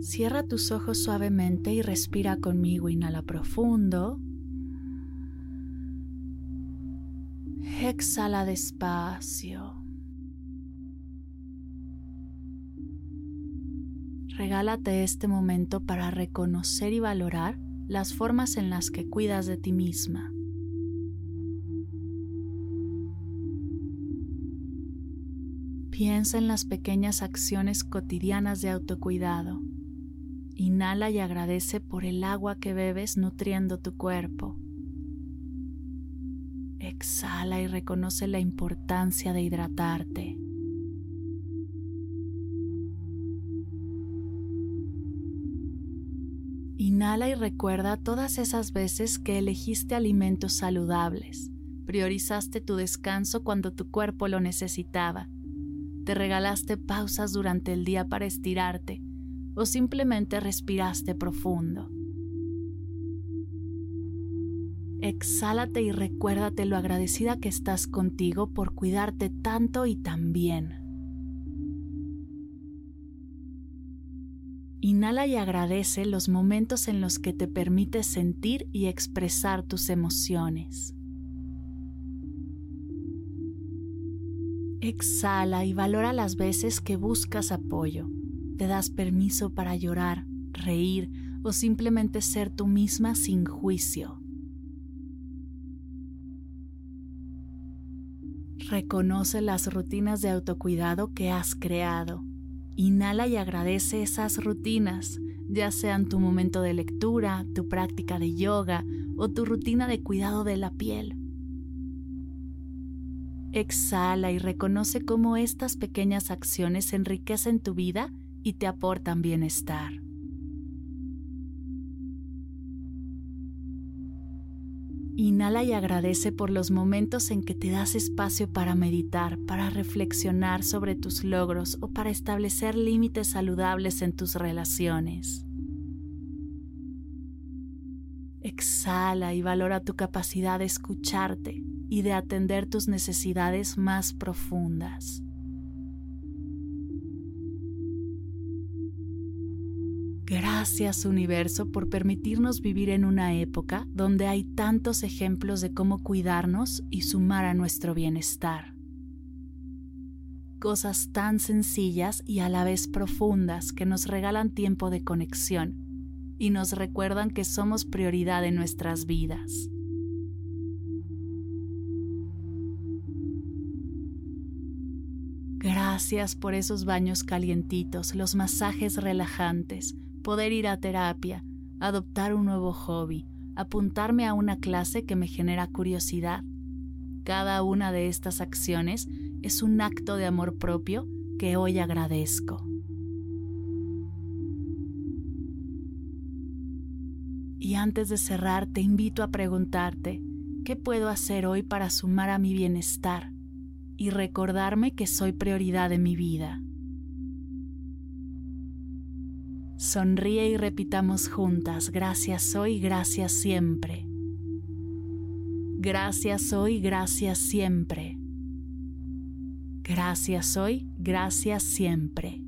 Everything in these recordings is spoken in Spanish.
Cierra tus ojos suavemente y respira conmigo. Inhala profundo. Exhala despacio. Regálate este momento para reconocer y valorar las formas en las que cuidas de ti misma. Piensa en las pequeñas acciones cotidianas de autocuidado Inhala y agradece por el agua que bebes nutriendo tu cuerpo. Exhala y reconoce la importancia de hidratarte. Inhala y recuerda todas esas veces que elegiste alimentos saludables, priorizaste tu descanso cuando tu cuerpo lo necesitaba, te regalaste pausas durante el día para estirarte o simplemente respiraste profundo. Exhálate y recuérdate lo agradecida que estás contigo por cuidarte tanto y tan bien. Inhala y agradece los momentos en los que te permites sentir y expresar tus emociones. Exhala y valora las veces que buscas apoyo te das permiso para llorar, reír o simplemente ser tú misma sin juicio. Reconoce las rutinas de autocuidado que has creado. Inhala y agradece esas rutinas, ya sean tu momento de lectura, tu práctica de yoga o tu rutina de cuidado de la piel. Exhala y reconoce cómo estas pequeñas acciones enriquecen tu vida y te aportan bienestar. Inhala y agradece por los momentos en que te das espacio para meditar, para reflexionar sobre tus logros o para establecer límites saludables en tus relaciones. Exhala y valora tu capacidad de escucharte y de atender tus necesidades más profundas. Gracias universo por permitirnos vivir en una época donde hay tantos ejemplos de cómo cuidarnos y sumar a nuestro bienestar. Cosas tan sencillas y a la vez profundas que nos regalan tiempo de conexión y nos recuerdan que somos prioridad en nuestras vidas. Gracias por esos baños calientitos, los masajes relajantes, poder ir a terapia, adoptar un nuevo hobby, apuntarme a una clase que me genera curiosidad. Cada una de estas acciones es un acto de amor propio que hoy agradezco. Y antes de cerrar, te invito a preguntarte, ¿qué puedo hacer hoy para sumar a mi bienestar y recordarme que soy prioridad en mi vida? Sonríe y repitamos juntas, gracias hoy, gracias siempre. Gracias hoy, gracias siempre. Gracias hoy, gracias siempre.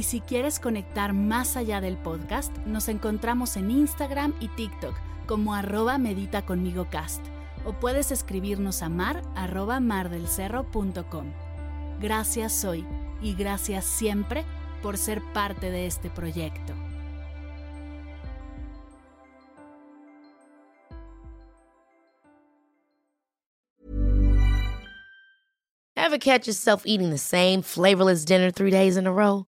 Y si quieres conectar más allá del podcast, nos encontramos en Instagram y TikTok como arroba medita o puedes escribirnos a mar arroba mardelcerro.com. Gracias hoy y gracias siempre por ser parte de este proyecto. Ever catch yourself eating the same flavorless dinner three days in a row?